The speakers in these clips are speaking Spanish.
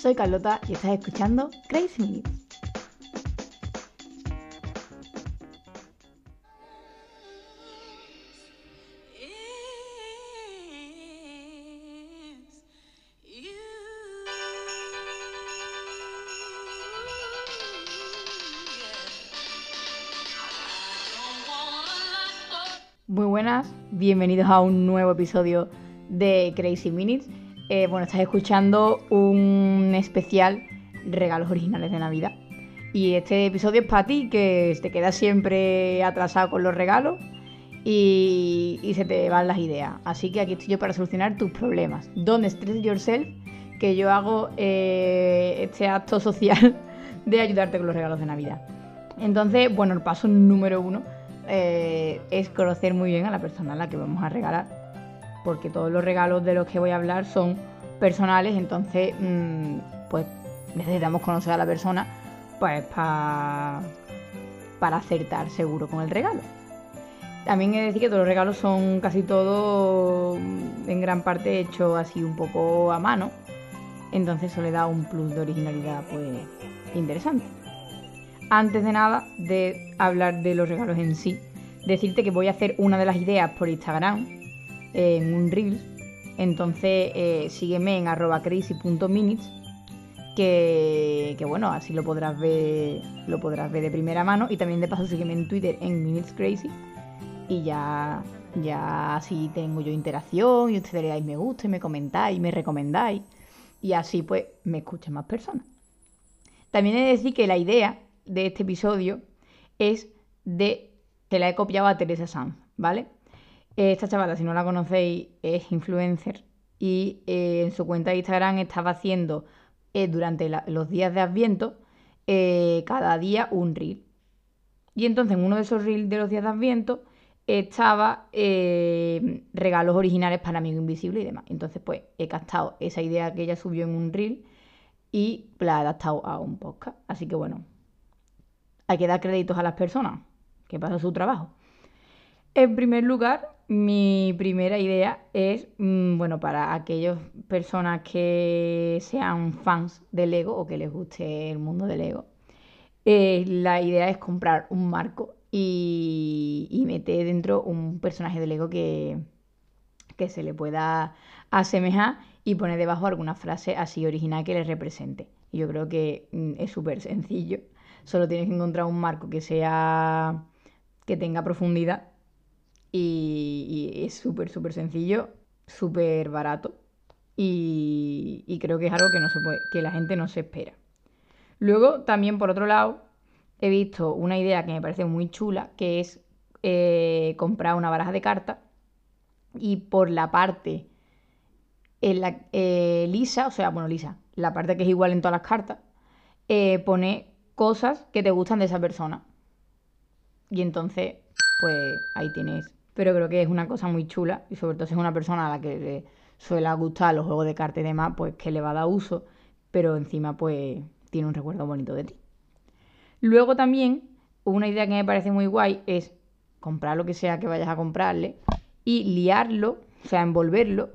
Soy Carlota y estás escuchando Crazy Minutes. Muy buenas, bienvenidos a un nuevo episodio de Crazy Minutes. Eh, bueno, estás escuchando un especial regalos originales de Navidad. Y este episodio es para ti, que te quedas siempre atrasado con los regalos y, se te van las ideas. Así que aquí estoy yo para solucionar tus problemas. Don't stress yourself, que yo hago eh, este acto social de ayudarte con los regalos de Navidad. Entonces, bueno, el paso número uno eh, es conocer muy bien a la persona a la que vamos a regalar. Porque todos los regalos de los que voy a hablar son personales, entonces mm, pues necesitamos conocer a la persona pues para acertar seguro con el regalo. También he de decir que todos los regalos son casi todos en gran parte hechos así un poco a mano. Entonces eso le da un plus de originalidad pues interesante. Antes de nada de hablar de los regalos en sí, decirte que voy a hacer una de las ideas por Instagram, en un reel. Entonces eh, sígueme en arroba crazy.minutes, que, que bueno, así lo podrás ver, lo podrás ver de primera mano. Y también de paso sígueme en Twitter en Minutes Crazy. Y ya, ya así tengo yo interacción y ustedes le dais me gusta y me comentáis y me recomendáis. Y así pues me escuchan más personas. También he de decir que la idea de este episodio es de que la he copiado a Teresa Sanz, ¿vale? Esta chavala, si no la conocéis, es influencer y eh, en su cuenta de Instagram estaba haciendo eh, durante los días de Adviento eh, cada día un reel. Y entonces en uno de esos reels de los días de Adviento estaba regalos originales para Amigo Invisible y demás. Entonces pues he captado esa idea que ella subió en un reel y la he adaptado a un podcast. Así que bueno, hay que dar créditos a las personas que pasan su trabajo. En primer lugar, mi primera idea es, mm, bueno, para aquellas personas que sean fans del Lego o que les guste el mundo del Lego, eh, la idea es comprar un marco y, meter dentro un personaje de Lego que, que se le pueda asemejar y poner debajo alguna frase así original que les represente. yo creo que mm, es súper sencillo Solo tienes que encontrar un marco que sea. que tenga profundidad. Y, es súper, súper sencillo, súper barato. Y, creo que es algo que, no se puede, que la gente no se espera. Luego, también por otro lado, he visto una idea que me parece muy chula, que es eh, comprar una baraja de cartas y por la parte en la, eh, lisa, o sea, bueno, lisa, la parte que es igual en todas las cartas, eh, pone cosas que te gustan de esa persona. Y entonces, pues ahí tienes. Pero creo que es una cosa muy chula y sobre todo si es una persona a la que le suele gustar los juegos de cartas y demás, pues que le va a dar uso, pero encima pues tiene un recuerdo bonito de ti. Luego también, una idea que me parece muy guay es comprar lo que sea que vayas a comprarle y liarlo, o sea, envolverlo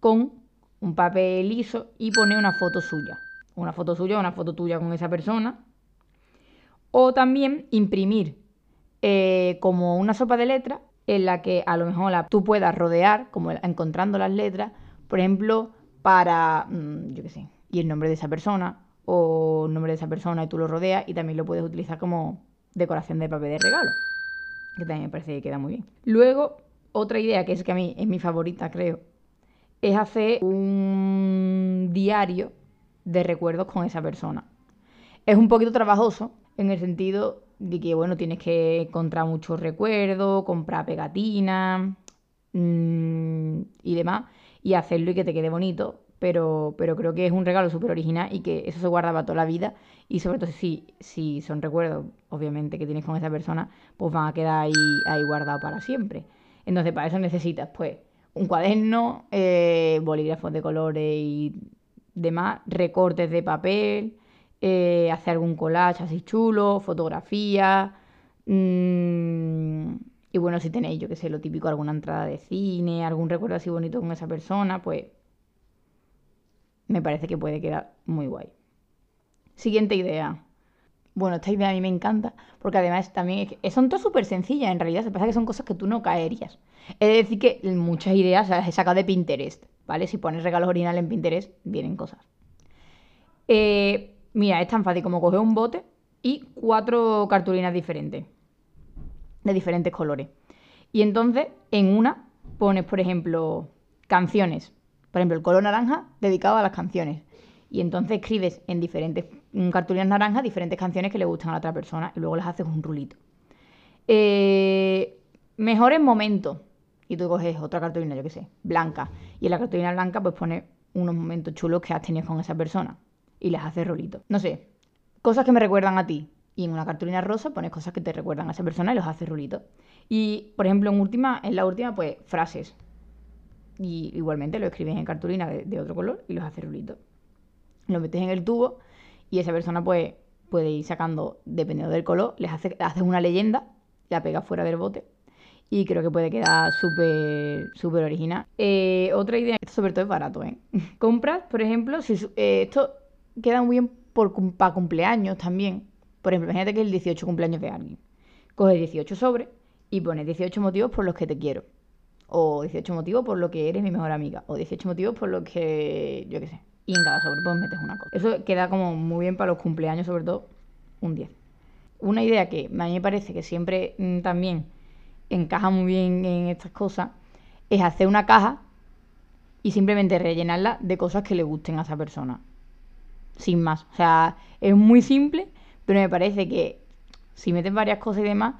con un papel liso y poner una foto suya. Una foto suya, una foto tuya con esa persona o también imprimir eh, como una sopa de letras en la que a lo mejor tú puedas rodear, como encontrando las letras, por ejemplo, para, mm, yo qué sé, y el nombre de esa persona, o el nombre de esa persona y tú lo rodeas y también lo puedes utilizar como decoración de papel de regalo, que también me parece que queda muy bien. Luego, otra idea que es que a mí es mi favorita, creo, es hacer un diario de recuerdos con esa persona. Es un poquito trabajoso, en el sentido de que, bueno, tienes que encontrar muchos recuerdos, comprar pegatinas mm, y demás, y hacerlo y que te quede bonito, pero, pero creo que es un regalo súper original y que eso se guarda para toda la vida, y sobre todo si, si son recuerdos, obviamente, que tienes con esa persona, pues van a quedar ahí, ahí guardados para siempre. Entonces, para eso necesitas, pues, un cuaderno, eh, bolígrafos de colores y demás, recortes de papel, eh, hacer algún collage así chulo, fotografía. Mm, y bueno, si tenéis, yo que sé, lo típico, alguna entrada de cine, algún recuerdo así bonito con esa persona, pues me parece que puede quedar muy guay. Siguiente idea. Bueno, esta idea a mí me encanta, porque además también son todas súper sencillas, en realidad se pasa que son cosas que tú no caerías. Es decir, que muchas ideas las he sacado de Pinterest, ¿vale? Si pones regalos originales en Pinterest, vienen cosas. Eh, mira, es tan fácil como coger un bote y cuatro cartulinas diferentes, de diferentes colores. Y entonces, en una, pones, por ejemplo, canciones. Por ejemplo, el color naranja dedicado a las canciones. Y entonces escribes en diferentes cartulinas naranjas diferentes canciones que le gustan a la otra persona y luego las haces un rulito. Eh, mejores momentos. Y tú coges otra cartulina, yo qué sé, blanca. Y en la cartulina blanca pues pones unos momentos chulos que has tenido con esa persona. Y las haces rulitos. No sé, cosas que me recuerdan a ti. Y en una cartulina rosa pones cosas que te recuerdan a esa persona y los haces rulitos. Y, por ejemplo, en, última, en la última, pues frases. Y igualmente lo escribes en cartulina de, otro color y los haces rulitos. Lo metes en el tubo y esa persona pues puede ir sacando, dependiendo del color, les hace, haces una leyenda, la pegas fuera del bote y creo que puede quedar súper súper original. Eh, otra idea, esto sobre todo es barato, ¿eh? Compras, por ejemplo, si, eh, esto queda muy bien por, para cumpleaños también. Por ejemplo, imagínate que es el 18 cumpleaños de alguien. Coges 18 sobres y pones 18 motivos por los que te quiero. O 18 motivos por lo que eres mi mejor amiga. O 18 motivos por los que, yo qué sé, y en cada sobre pues metes una cosa. Eso queda como muy bien para los cumpleaños, sobre todo un 10. Una idea que a mí me parece que siempre mm, también encaja muy bien en estas cosas es hacer una caja y simplemente rellenarla de cosas que le gusten a esa persona. Sin más. O sea, es muy simple, pero me parece que si metes varias cosas y demás,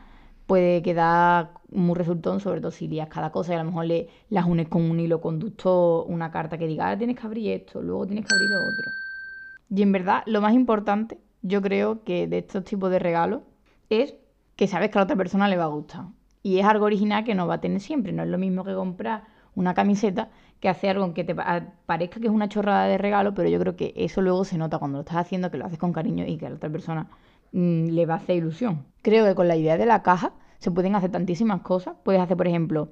puede quedar muy resultón, sobre todo si lías cada cosa y a lo mejor le, las unes con un hilo conductor, una carta que diga, ahora tienes que abrir esto, luego tienes que abrir lo otro. Y en verdad, lo más importante, yo creo que de estos tipos de regalos, es que sabes que a la otra persona le va a gustar. Y es algo original que no va a tener siempre. No es lo mismo que comprar una camiseta que hacer algo que te parezca que es una chorrada de regalo, pero yo creo que eso luego se nota cuando lo estás haciendo, que lo haces con cariño y que a la otra persona Mm, le va a hacer ilusión. Creo que con la idea de la caja se pueden hacer tantísimas cosas. Puedes hacer, por ejemplo,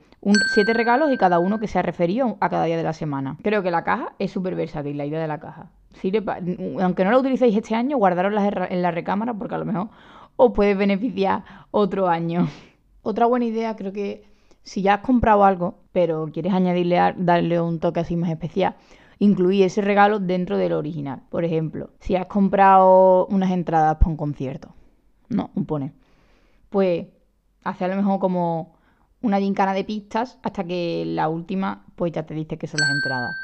siete regalos y cada uno que sea referido a cada día de la semana. Creo que la caja es súper versátil, la idea de la caja. aunque no la utilicéis este año, guardarosla en la recámara porque a lo mejor os puede beneficiar otro año. Otra buena idea, creo que si ya has comprado algo, pero quieres añadirle, darle un toque así más especial, incluir ese regalo dentro del original. Por ejemplo, si has comprado unas entradas para un concierto, no, un pone, pues hace a lo mejor como una gincana de pistas hasta que la última pues ya te dice que son las entradas.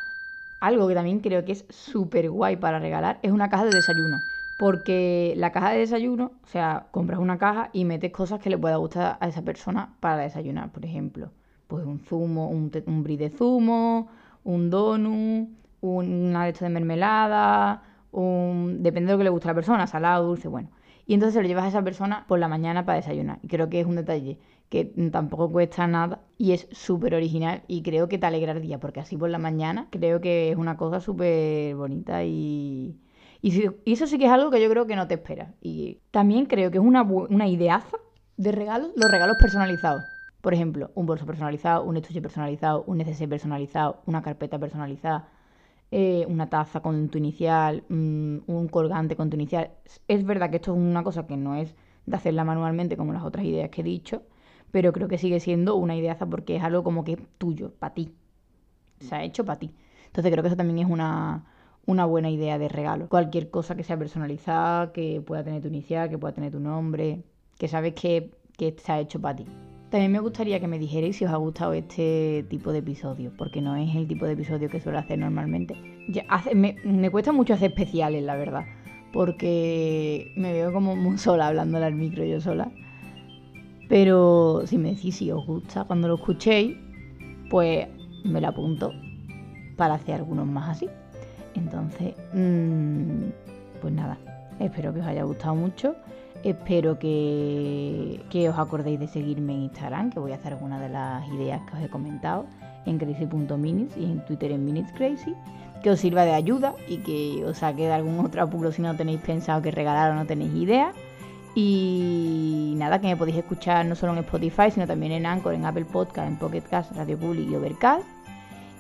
Algo que también creo que es súper guay para regalar es una caja de desayuno. Porque la caja de desayuno, o sea, compras una caja y metes cosas que le pueda gustar a esa persona para desayunar. Por ejemplo, pues un zumo, un, un de zumo, un donut, una de estas de mermelada, un... depende de lo que le guste a la persona, salado, dulce, bueno. Y entonces se lo llevas a esa persona por la mañana para desayunar. Y creo que es un detalle que tampoco cuesta nada y es súper original y creo que te alegra el día, porque así por la mañana creo que es una cosa súper bonita y... Y, eso sí que es algo que yo creo que no te esperas. Y también creo que es una, una ideaza de regalos, los regalos personalizados. Por ejemplo, un bolso personalizado, un estuche personalizado, un neceser personalizado, una carpeta personalizada eh, una taza con tu inicial, mm, un colgante con tu inicial. Es verdad que esto es una cosa que no es de hacerla manualmente como las otras ideas que he dicho, pero creo que sigue siendo una ideaza porque es algo como que es tuyo, para ti. Se ha hecho para ti. Entonces creo que eso también es una, una buena idea de regalo. Cualquier cosa que sea personalizada, que pueda tener tu inicial, que pueda tener tu nombre, que sabes que, que está hecho para ti. También me gustaría que me dijerais si os ha gustado este tipo de episodio, porque no es el tipo de episodio que suelo hacer normalmente. me, cuesta mucho hacer especiales, la verdad, porque me veo como muy sola hablándole al micro yo sola. Pero si me decís si os gusta cuando lo escuchéis, pues me lo apunto para hacer algunos más así. Entonces, mm, pues nada, espero que os haya gustado mucho Espero que, os acordéis de seguirme en Instagram, que voy a hacer algunas de las ideas que os he comentado en crazy.minutes y en Twitter en minutescrazy, que os sirva de ayuda y que os saque de algún otro apuro si no tenéis pensado que regalar o no tenéis idea. Y nada, que me podéis escuchar no solo en Spotify, sino también en Anchor, en Apple Podcast, en Pocket Cast, Radio Public y Overcast.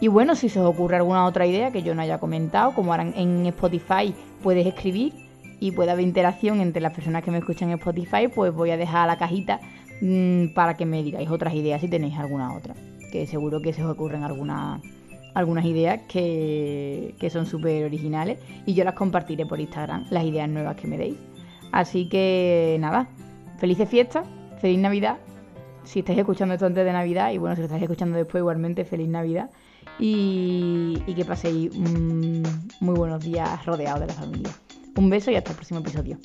Y bueno, si se os ocurre alguna otra idea que yo no haya comentado, como ahora en Spotify puedes escribir y puede haber interacción entre las personas que me escuchan en Spotify, pues voy a dejar la cajita mmm, para que me digáis otras ideas si tenéis alguna otra. Que seguro que se os ocurren alguna, algunas ideas que, que son súper originales y yo las compartiré por Instagram, las ideas nuevas que me deis. Así que nada, felices fiestas, feliz Navidad. Si estáis escuchando esto antes de Navidad y bueno, si lo estáis escuchando después igualmente, feliz Navidad. Y, que paséis muy buenos días rodeados de la familia. Un beso y hasta el próximo episodio.